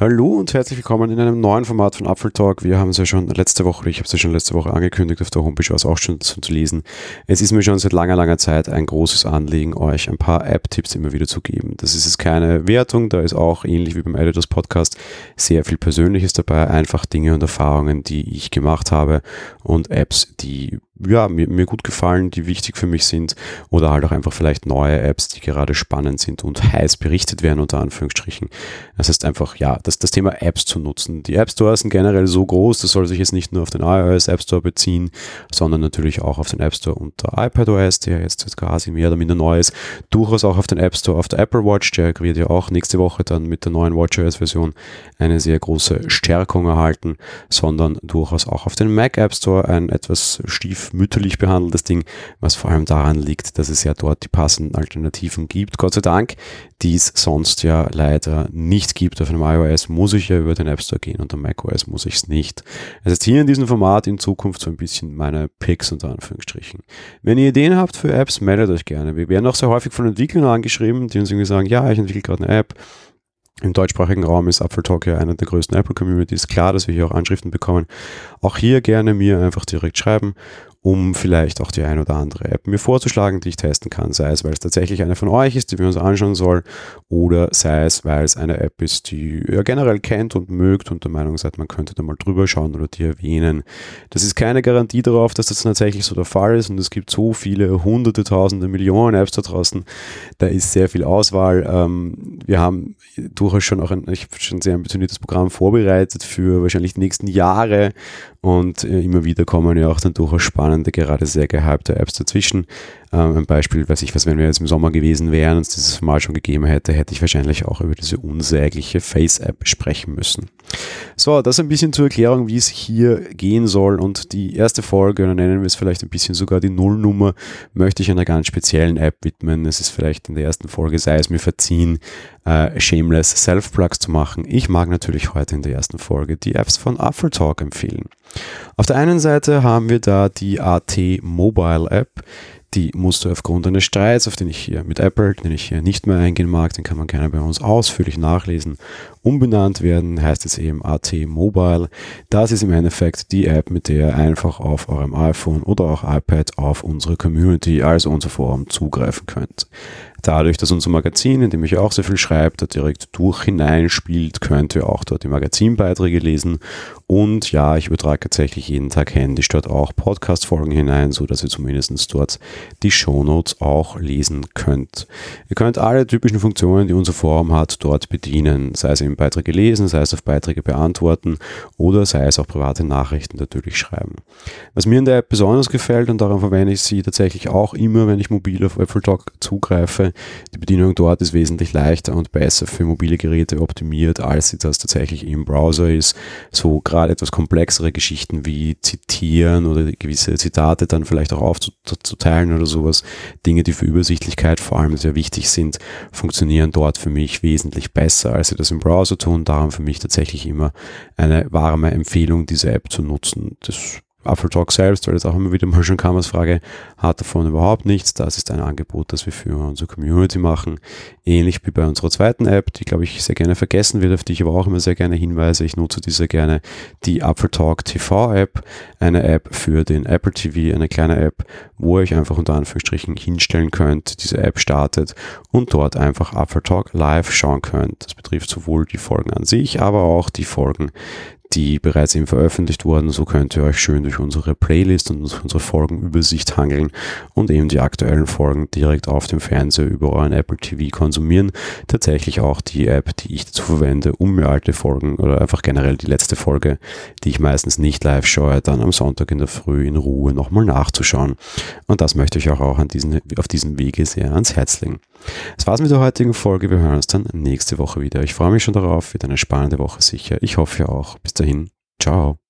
Hallo und herzlich willkommen in einem neuen Format von Apfel Talk. Wir haben es ja schon letzte Woche, ich habe es ja schon letzte Woche angekündigt, auf der Homepage war es auch schon zu lesen. Es ist mir schon seit langer, langer Zeit ein großes Anliegen, euch ein paar App-Tipps immer wieder zu geben. Das ist jetzt keine Wertung, da ist auch ähnlich wie beim Editors Podcast sehr viel Persönliches dabei, einfach Dinge und Erfahrungen, die ich gemacht habe und Apps, die ja, mir, mir gut gefallen, die wichtig für mich sind oder halt auch einfach vielleicht neue Apps, die gerade spannend sind und heiß berichtet werden, unter Anführungsstrichen. Das heißt einfach, ja, das, das Thema Apps zu nutzen. Die App Stores sind generell so groß, das soll sich jetzt nicht nur auf den iOS App Store beziehen, sondern natürlich auch auf den App Store unter iPadOS, der jetzt quasi mehr oder minder neu ist, durchaus auch auf den App Store auf der Apple Watch, der wird ja auch nächste Woche dann mit der neuen WatchOS Version eine sehr große Stärkung erhalten, sondern durchaus auch auf den Mac App Store ein etwas stiefmütterlich behandeltes Ding, was vor allem daran liegt, dass es ja dort die passenden Alternativen gibt, Gott sei Dank, die es sonst ja leider nicht gibt. Auf einem iOS muss ich ja über den App Store gehen und am macOS muss ich es nicht. Es ist hier in diesem Format in Zukunft so ein bisschen meine Picks unter Anführungsstrichen. Wenn ihr Ideen habt für Apps, meldet euch gerne. Wir werden auch sehr häufig von Entwicklern angeschrieben, die uns irgendwie sagen, ja, ich entwickle gerade eine App, im deutschsprachigen Raum ist Apple Talk ja einer der größten Apple Communities. Klar, dass wir hier auch Anschriften bekommen. Auch hier gerne mir einfach direkt schreiben um vielleicht auch die ein oder andere App mir vorzuschlagen, die ich testen kann, sei es, weil es tatsächlich eine von euch ist, die wir uns anschauen sollen, oder sei es, weil es eine App ist, die ihr generell kennt und mögt und der Meinung seid, man könnte da mal drüber schauen oder die erwähnen. Das ist keine Garantie darauf, dass das tatsächlich so der Fall ist und es gibt so viele hunderte, tausende, Millionen Apps da draußen, da ist sehr viel Auswahl. Ähm, wir haben durchaus schon auch ein, ich schon ein sehr ambitioniertes Programm vorbereitet für wahrscheinlich die nächsten Jahre und äh, immer wieder kommen ja auch dann durchaus spannende, gerade sehr gehypte Apps dazwischen. Ähm, ein Beispiel, weiß ich was, wenn wir jetzt im Sommer gewesen wären und es dieses Format schon gegeben hätte, hätte ich wahrscheinlich auch über diese unsägliche Face-App sprechen müssen. So, das ein bisschen zur Erklärung, wie es hier gehen soll. Und die erste Folge, oder nennen wir es vielleicht ein bisschen sogar die Nullnummer, möchte ich einer ganz speziellen App widmen. Es ist vielleicht in der ersten Folge, sei es mir verziehen, äh, shameless Self-Plugs zu machen. Ich mag natürlich heute in der ersten Folge die Apps von Aftertalk empfehlen. Auf der einen Seite haben wir da die AT Mobile App. Die musst du aufgrund eines Streits, auf den ich hier mit Apple, den ich hier nicht mehr eingehen mag, den kann man gerne bei uns ausführlich nachlesen, umbenannt werden, heißt es eben AT Mobile. Das ist im Endeffekt die App, mit der ihr einfach auf eurem iPhone oder auch iPad auf unsere Community, also unser Forum, zugreifen könnt. Dadurch, dass unser Magazin, in dem ich auch sehr viel schreibe, da direkt durch hineinspielt, könnt ihr auch dort die Magazinbeiträge lesen. Und ja, ich übertrage tatsächlich jeden Tag händisch dort auch Podcast-Folgen hinein, so dass ihr zumindest dort die Shownotes auch lesen könnt. Ihr könnt alle typischen Funktionen, die unser Forum hat, dort bedienen, sei es im Beiträge lesen, sei es auf Beiträge beantworten oder sei es auch private Nachrichten natürlich schreiben. Was mir in der App besonders gefällt und daran verwende ich sie tatsächlich auch immer, wenn ich mobil auf Apple Talk zugreife, die Bedienung dort ist wesentlich leichter und besser für mobile Geräte optimiert, als sie das tatsächlich im Browser ist. So gerade etwas komplexere Geschichten wie zitieren oder gewisse Zitate dann vielleicht auch aufzuteilen oder sowas. Dinge, die für Übersichtlichkeit vor allem sehr wichtig sind, funktionieren dort für mich wesentlich besser, als sie das im Browser tun. Darum für mich tatsächlich immer eine warme Empfehlung, diese App zu nutzen. Das Apple Talk selbst, weil das auch immer wieder mal schon kam als Frage, hat davon überhaupt nichts. Das ist ein Angebot, das wir für unsere Community machen. Ähnlich wie bei unserer zweiten App, die, glaube ich, sehr gerne vergessen wird, auf die ich aber auch immer sehr gerne hinweise. Ich nutze diese gerne, die Apple Talk TV App, eine App für den Apple TV, eine kleine App, wo ihr euch einfach unter Anführungsstrichen hinstellen könnt, diese App startet und dort einfach Apple Talk live schauen könnt. Das betrifft sowohl die Folgen an sich, aber auch die Folgen, die bereits eben veröffentlicht wurden. So könnt ihr euch schön durch unsere Playlist und unsere Folgenübersicht hangeln und eben die aktuellen Folgen direkt auf dem Fernseher über euren Apple TV konsumieren. Tatsächlich auch die App, die ich dazu verwende, um mir alte Folgen oder einfach generell die letzte Folge, die ich meistens nicht live schaue, dann am Sonntag in der Früh in Ruhe nochmal nachzuschauen. Und das möchte ich auch, an diesen, auf diesem Wege sehr ans Herz legen. Das war's mit der heutigen Folge. Wir hören uns dann nächste Woche wieder. Ich freue mich schon darauf. Wird eine spannende Woche sicher. Ich hoffe auch. Bis dahin. Ciao.